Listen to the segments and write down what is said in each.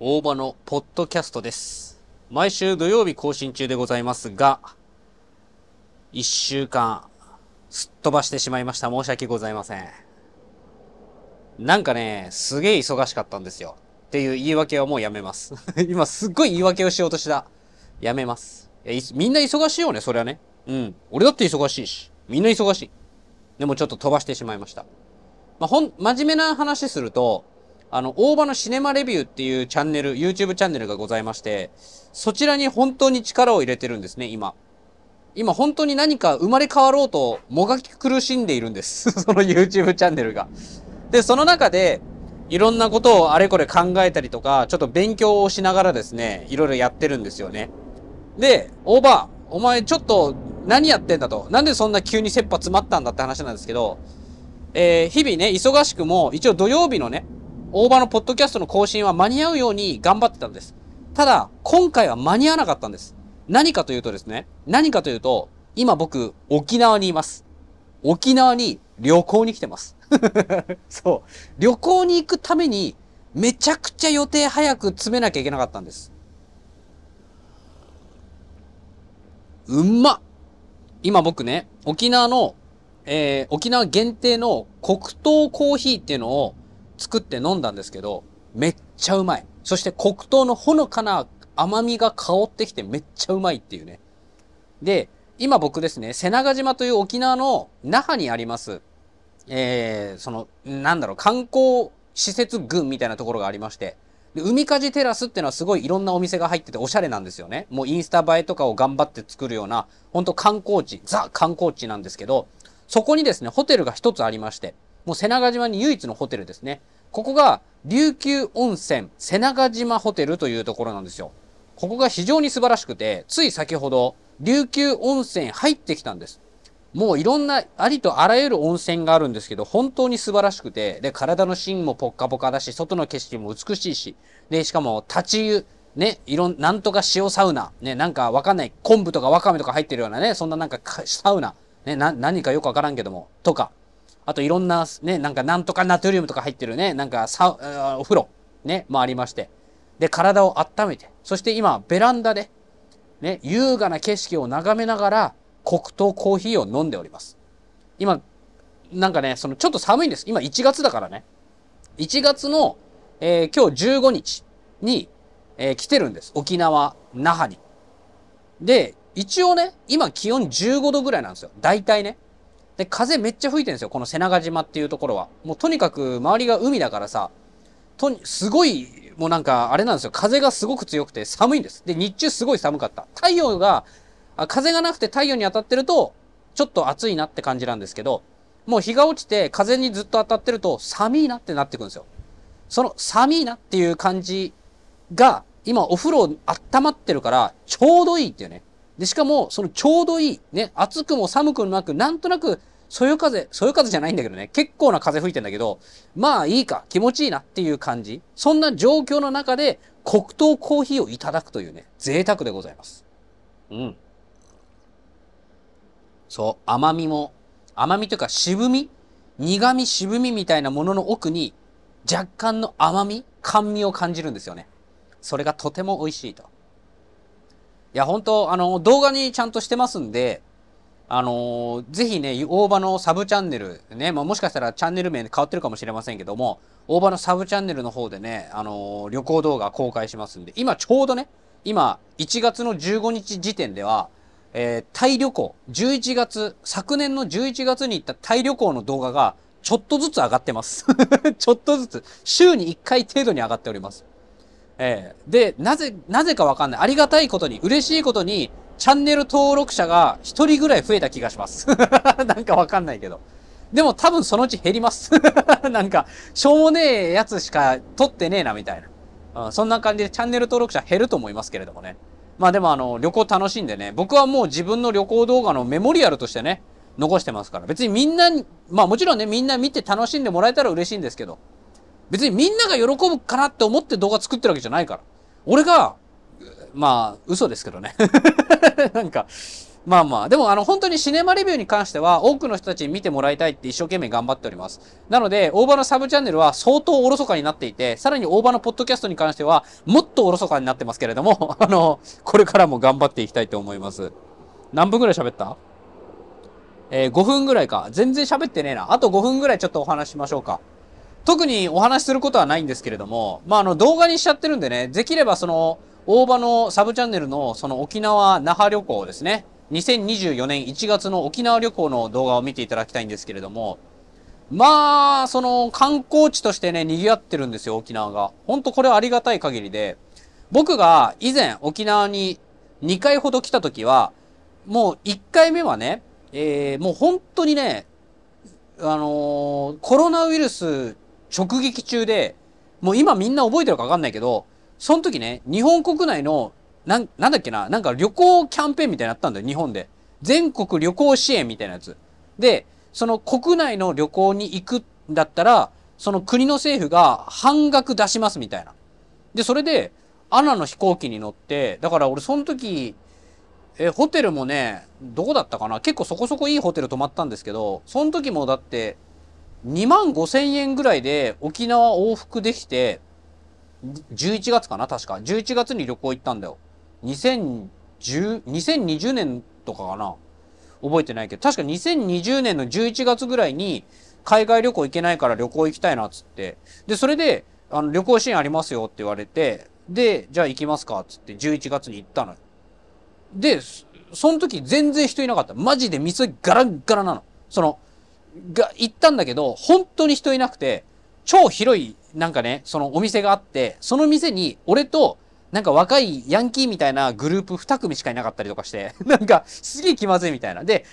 大場のポッドキャストです。毎週土曜日更新中でございますが、一週間、すっ飛ばしてしまいました。申し訳ございません。なんかね、すげえ忙しかったんですよ。っていう言い訳はもうやめます。今すっごい言い訳をしようとした。やめます。いやいみんな忙しいよね、それはね。うん。俺だって忙しいし。みんな忙しい。でもちょっと飛ばしてしまいました。まあ、ほん、真面目な話すると、あの、大場のシネマレビューっていうチャンネル、YouTube チャンネルがございまして、そちらに本当に力を入れてるんですね、今。今本当に何か生まれ変わろうともがき苦しんでいるんです。その YouTube チャンネルが。で、その中で、いろんなことをあれこれ考えたりとか、ちょっと勉強をしながらですね、いろいろやってるんですよね。で、大場、お前ちょっと何やってんだと？なんでそんな急に切羽詰まったんだって話なんですけど、えー、日々ね、忙しくも、一応土曜日のね、大場のポッドキャストの更新は間に合うように頑張ってたんです。ただ、今回は間に合わなかったんです。何かというとですね、何かというと、今僕、沖縄にいます。沖縄に旅行に来てます。そう。旅行に行くために、めちゃくちゃ予定早く詰めなきゃいけなかったんです。うんま今僕ね、沖縄の、えー、沖縄限定の黒糖コーヒーっていうのを作って飲んだんですけど、めっちゃうまい。そして黒糖のほのかな甘みが香ってきてめっちゃうまいっていうね。で、今僕ですね、瀬長島という沖縄の那覇にあります、えー、その、なんだろう、観光施設群みたいなところがありまして、で海かじテラスっていうのはすごいいろんなお店が入ってておしゃれなんですよね。もうインスタ映えとかを頑張って作るような、ほんと観光地、ザ観光地なんですけど、そこにですね、ホテルが一つありまして、もう瀬長島に唯一のホテルですね。ここが、琉球温泉瀬長島ホテルというところなんですよ。ここが非常に素晴らしくて、つい先ほど、琉球温泉入ってきたんです。もういろんな、ありとあらゆる温泉があるんですけど、本当に素晴らしくて、で、体の芯もポッカポカだし、外の景色も美しいし、で、しかも、立ち湯、ね、いろん、なんとか塩サウナ、ね、なんかわかんない、昆布とかわかめとか入ってるようなね、そんななんかサウナ、ね、な、何かよくわからんけども、とか、あといろんな、ね、なんかなんとかナトリウムとか入ってるね、なんかサ、お風呂、ね、もありまして、で、体を温めて、そして今、ベランダで、ね、優雅な景色を眺めながら、黒糖コーヒーを飲んでおります。今、なんかね、そのちょっと寒いんです。今1月だからね。1月の、えー、今日15日に、えー、来てるんです。沖縄、那覇に。で、一応ね、今気温15度ぐらいなんですよ。大体ね。で、風めっちゃ吹いてるんですよ。この瀬長島っていうところは。もうとにかく周りが海だからさ、とに、すごい、もうなんかあれなんですよ。風がすごく強くて寒いんです。で、日中すごい寒かった。太陽が、あ風がなくて太陽に当たってると、ちょっと暑いなって感じなんですけど、もう日が落ちて風にずっと当たってると寒いなってなってくるんですよ。その寒いなっていう感じが、今お風呂温まってるからちょうどいいっていうね。で、しかもそのちょうどいい、ね、暑くも寒くもなく、なんとなくそよ風、そよ風じゃないんだけどね、結構な風吹いてんだけど、まあいいか、気持ちいいなっていう感じ。そんな状況の中で黒糖コーヒーをいただくというね、贅沢でございます。うん。そう、甘みも、甘みというか渋み苦み渋みみたいなものの奥に若干の甘み甘みを感じるんですよね。それがとても美味しいと。いや、本当あの、動画にちゃんとしてますんで、あのー、ぜひね、大場のサブチャンネル、ね、まあ、もしかしたらチャンネル名変わってるかもしれませんけども、大場のサブチャンネルの方でね、あのー、旅行動画公開しますんで、今ちょうどね、今、1月の15日時点では、えー、タイ旅行、11月、昨年の11月に行ったタイ旅行の動画が、ちょっとずつ上がってます。ちょっとずつ、週に1回程度に上がっております。えー、で、なぜ、なぜかわかんない。ありがたいことに、嬉しいことに、チャンネル登録者が1人ぐらい増えた気がします。なんかわかんないけど。でも多分そのうち減ります。なんか、しょうもねえやつしか撮ってねえな、みたいな。うん、そんな感じでチャンネル登録者減ると思いますけれどもね。まあでもあの、旅行楽しんでね、僕はもう自分の旅行動画のメモリアルとしてね、残してますから。別にみんなに、まあもちろんね、みんな見て楽しんでもらえたら嬉しいんですけど、別にみんなが喜ぶかなって思って動画作ってるわけじゃないから。俺が、まあ、嘘ですけどね。なんか、まあまあ、でもあの本当にシネマレビューに関しては多くの人たちに見てもらいたいって一生懸命頑張っております。なので、大場のサブチャンネルは相当おろそかになっていて、さらに大場のポッドキャストに関してはもっとおろそかになってますけれども、あの、これからも頑張っていきたいと思います。何分ぐらい喋った？えー、5分ぐらいか。全然喋ってねえな。あと5分ぐらいちょっとお話しましょうか。特にお話しすることはないんですけれども、まあ、あの動画にしちゃってるんでね、できればその、大場のサブチャンネルのその沖縄那覇旅行ですね。2024年1月の沖縄旅行の動画を見ていただきたいんですけれども、まあ、その観光地としてね、賑わってるんですよ、沖縄が。ほんとこれはありがたい限りで、僕が以前沖縄に2回ほど来た時は、もう1回目はね、えー、もう本当にね、あのー、コロナウイルス直撃中で、もう今みんな覚えてるかわかんないけど、その時ね、日本国内の、なん、なんだっけな、なんか旅行キャンペーンみたいになったんだよ、日本で。全国旅行支援みたいなやつ。で、その国内の旅行に行くんだったら、その国の政府が半額出しますみたいな。で、それで、アナの飛行機に乗って、だから俺その時、え、ホテルもね、どこだったかな？結構そこそこいいホテル泊まったんですけど、その時もだって、2万5千円ぐらいで沖縄往復できて、11月かな確か。11月に旅行行ったんだよ。2010、2020年とかかな覚えてないけど、確か2020年の11月ぐらいに海外旅行行けないから旅行行きたいなっつって。で、それで、あの、旅行支援ありますよって言われて、で、じゃあ行きますかっつって11月に行ったのよ。で、その時全然人いなかった。マジで店ガラッガラなの。その、が、行ったんだけど、本当に人いなくて、超広い、なんかね、そのお店があって、その店に俺と、なんか若いヤンキーみたいなグループ2組しかいなかったりとかして、なんかすげえ気まずいみたいな。で、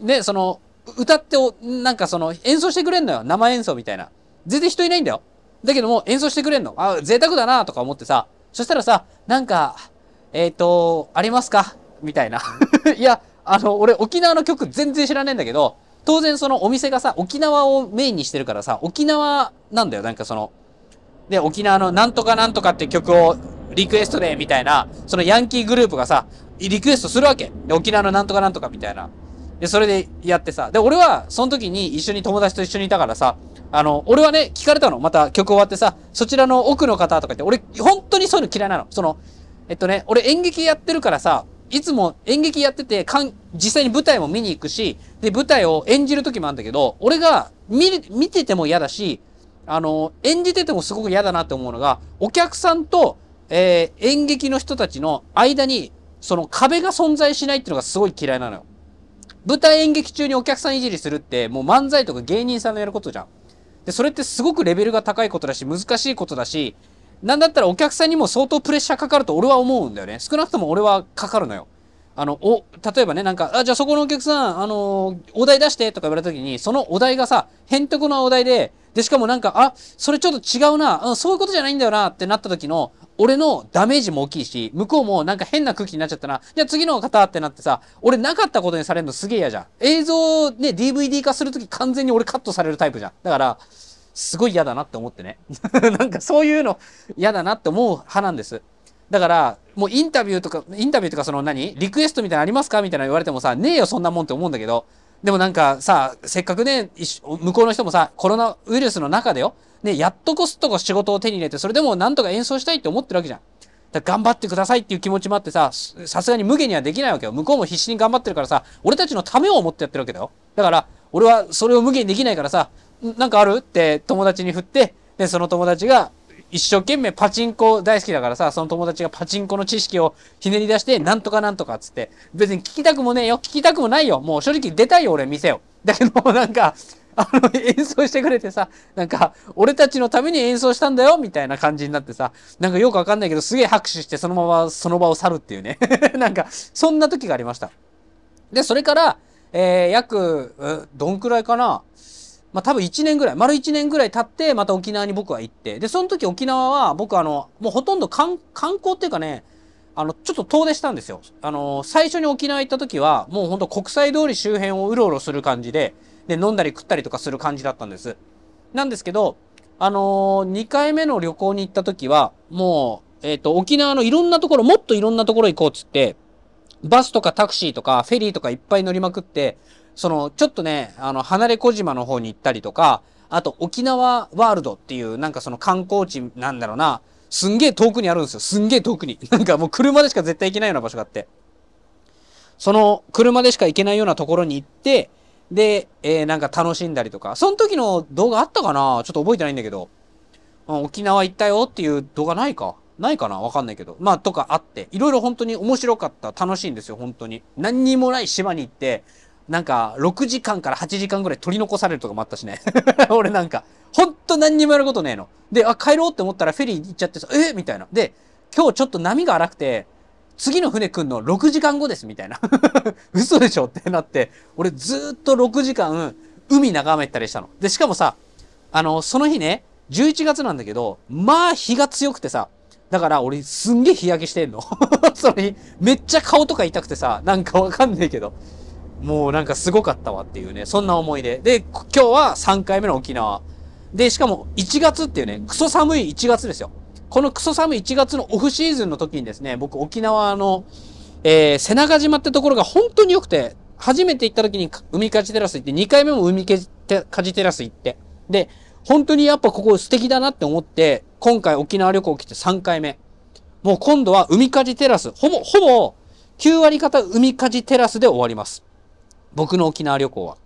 ね、その、歌ってなんかその演奏してくれんのよ。生演奏みたいな。全然人いないんだよ。だけども演奏してくれんの。あ、贅沢だなとか思ってさ。そしたらさ、なんか、えっ、ー、と、ありますか？みたいな。いや、あの、俺沖縄の曲全然知らないんだけど、当然そのお店がさ、沖縄をメインにしてるからさ、沖縄なんだよ。なんかその、で、沖縄のなんとかなんとかって曲をリクエストで、みたいな、そのヤンキーグループがさ、リクエストするわけ。で、沖縄のなんとかなんとかみたいな。で、それでやってさ、で、俺は、その時に一緒に友達と一緒にいたからさ、あの、俺はね、聞かれたの。また曲終わってさ、そちらの奥の方とか言って、俺、本当にそういうの嫌いなの。その、えっとね、俺演劇やってるからさ、いつも演劇やってて、かん、実際に舞台も見に行くし、で、舞台を演じる時もあるんだけど、俺が見、見てても嫌だし、あの、演じててもすごく嫌だなって思うのが、お客さんと、えー、演劇の人たちの間に、その壁が存在しないっていうのがすごい嫌いなのよ。舞台演劇中にお客さんいじりするって、もう漫才とか芸人さんのやることじゃん。で、それってすごくレベルが高いことだし、難しいことだし、なんだったらお客さんにも相当プレッシャーかかると俺は思うんだよね。少なくとも俺はかかるのよ。あの、お、例えばね、なんか、あ、じゃあそこのお客さん、あのお題出してとか言われた時に、そのお題がさ、へんてこなお題で、で、しかもなんか、あ、それちょっと違うな、うん、そういうことじゃないんだよなってなった時の、俺のダメージも大きいし、向こうもなんか変な空気になっちゃったな。じゃあ次の方ってなってさ、俺なかったことにされるのすげえ嫌じゃん。映像ね、DVD 化するとき完全に俺カットされるタイプじゃん。だから、すごい嫌だなって思ってね。なんかそういうの嫌だなって思う派なんです。だから、もうインタビューとか、インタビューとかその何？リクエストみたいなのありますか？みたいな言われてもさ、ねえよそんなもんって思うんだけど、でもなんかさ、せっかくね、向こうの人もさ、コロナウイルスの中でよ、ね、やっとこすとこ仕事を手に入れて、それでもなんとか演奏したいって思ってるわけじゃん。だ頑張ってくださいっていう気持ちもあってさ、さすがに無限にはできないわけよ。向こうも必死に頑張ってるからさ、俺たちのためを思ってやってるわけだよ。だから、俺はそれを無限にできないからさ、なんかある？って友達に振って、で、その友達が、一生懸命パチンコ大好きだからさ、その友達がパチンコの知識をひねり出して、なんとかなんとかっつって、別に聞きたくもねえよ、聞きたくもないよ、もう正直出たいよ、俺、店を。だけど、なんか、あの、演奏してくれてさ、なんか、俺たちのために演奏したんだよ、みたいな感じになってさ、なんかよくわかんないけど、すげえ拍手して、そのままその場を去るっていうね。なんか、そんな時がありました。で、それから、えー、約、どんくらいかな？まあ多分1年ぐらい、丸1年ぐらい経って、また沖縄に僕は行って、で、その時沖縄は僕あの、もうほとんど観光っていうかね、あの、ちょっと遠出したんですよ。あの、最初に沖縄行った時は、もうほんと国際通り周辺をうろうろする感じで、で、飲んだり食ったりとかする感じだったんです。なんですけど、あのー、2回目の旅行に行った時は、もう、えっ、ー、と、沖縄のいろんなところ、もっといろんなところ行こうっつって、バスとかタクシーとかフェリーとかいっぱい乗りまくって、その、ちょっとね、あの、離れ小島の方に行ったりとか、あと沖縄ワールドっていうなんかその観光地なんだろうな、すんげえ遠くにあるんですよ。すんげえ遠くに。なんかもう車でしか絶対行けないような場所があって。その車でしか行けないようなところに行って、で、えー、なんか楽しんだりとか、その時の動画あったかな？ちょっと覚えてないんだけど、沖縄行ったよっていう動画ないか？ないかな？わかんないけど。まあ、とかあって、いろいろ本当に面白かった、楽しいんですよ、本当に。何にもない島に行って、なんか、6時間から8時間ぐらい取り残されるとかもあったしね。俺なんか、ほんと何にもやることねえの。で、あ、帰ろうって思ったらフェリー行っちゃってさ、え？みたいな。で、今日ちょっと波が荒くて、次の船来んの6時間後ですみたいな。嘘でしょってなって、俺ずっと6時間海眺めたりしたの。で、しかもさ、あの、その日ね、11月なんだけど、まあ日が強くてさ、だから俺すんげえ日焼けしてんの。その日、めっちゃ顔とか痛くてさ、なんかわかんないけど。もうなんかすごかったわっていうね、そんな思い出。で、今日は3回目の沖縄。で、しかも1月っていうね、クソ寒い1月ですよ。このクソ寒い1月のオフシーズンの時にですね、僕沖縄の、えー、瀬長島ってところが本当に良くて、初めて行った時に海かじテラス行って、2回目も海かじテラス行って、で、本当にやっぱここ素敵だなって思って、今回沖縄旅行来て3回目。もう今度は海かじテラス、ほぼ、ほぼ、9割方海かじテラスで終わります。僕の沖縄旅行は。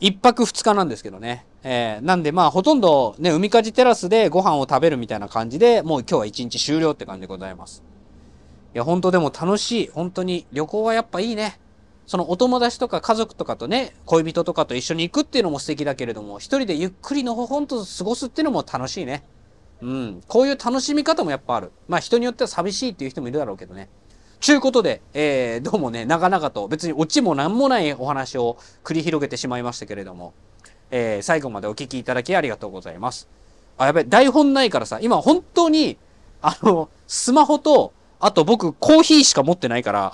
一泊二日なんですけどね。えー、なんでまあほとんどね、海かじテラスでご飯を食べるみたいな感じで、もう今日は一日終了って感じでございます。いや、本当でも楽しい。本当に旅行はやっぱいいね。そのお友達とか家族とかとね、恋人とかと一緒に行くっていうのも素敵だけれども、一人でゆっくりのほほんと過ごすっていうのも楽しいね。うん。こういう楽しみ方もやっぱある。まあ人によっては寂しいっていう人もいるだろうけどね。ちゅうことで、えー、どうもね、長々と別にオチも何もないお話を繰り広げてしまいましたけれども、えー、最後までお聞きいただきありがとうございます。あ、やべ、台本ないからさ、今本当に、あの、スマホと、あと僕、コーヒーしか持ってないから、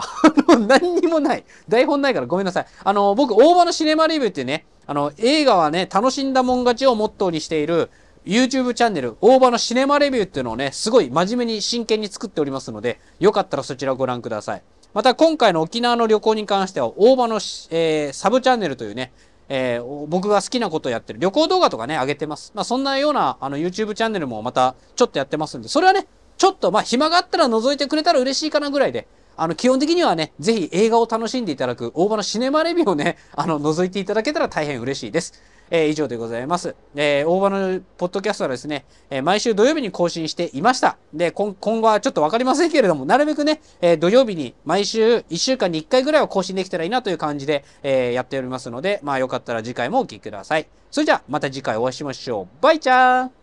何にもない。台本ないからごめんなさい。あの、僕、大場のシネマレビューってね、あの、映画はね、楽しんだもん勝ちをモットーにしている、YouTube チャンネル、大場のシネマレビューっていうのをね、すごい真面目に真剣に作っておりますので、よかったらそちらをご覧ください。また今回の沖縄の旅行に関しては、大場の、えー、サブチャンネルというね、えー、僕が好きなことをやってる旅行動画とかね、上げてます。まあそんなようなあの YouTube チャンネルもまたちょっとやってますんで、それはね、ちょっとまあ暇があったら覗いてくれたら嬉しいかなぐらいで、あの基本的にはね、ぜひ映画を楽しんでいただく大場のシネマレビューをね、あの覗いていただけたら大変嬉しいです。えー、以上でございます。えー、大場のポッドキャストはですね、えー、毎週土曜日に更新していました。で、今後はちょっとわかりませんけれども、なるべくね、え、土曜日に毎週1週間に1回ぐらいは更新できたらいいなという感じで、え、やっておりますので、まあよかったら次回もお聴きください。それじゃあ、また次回お会いしましょう。バイチャー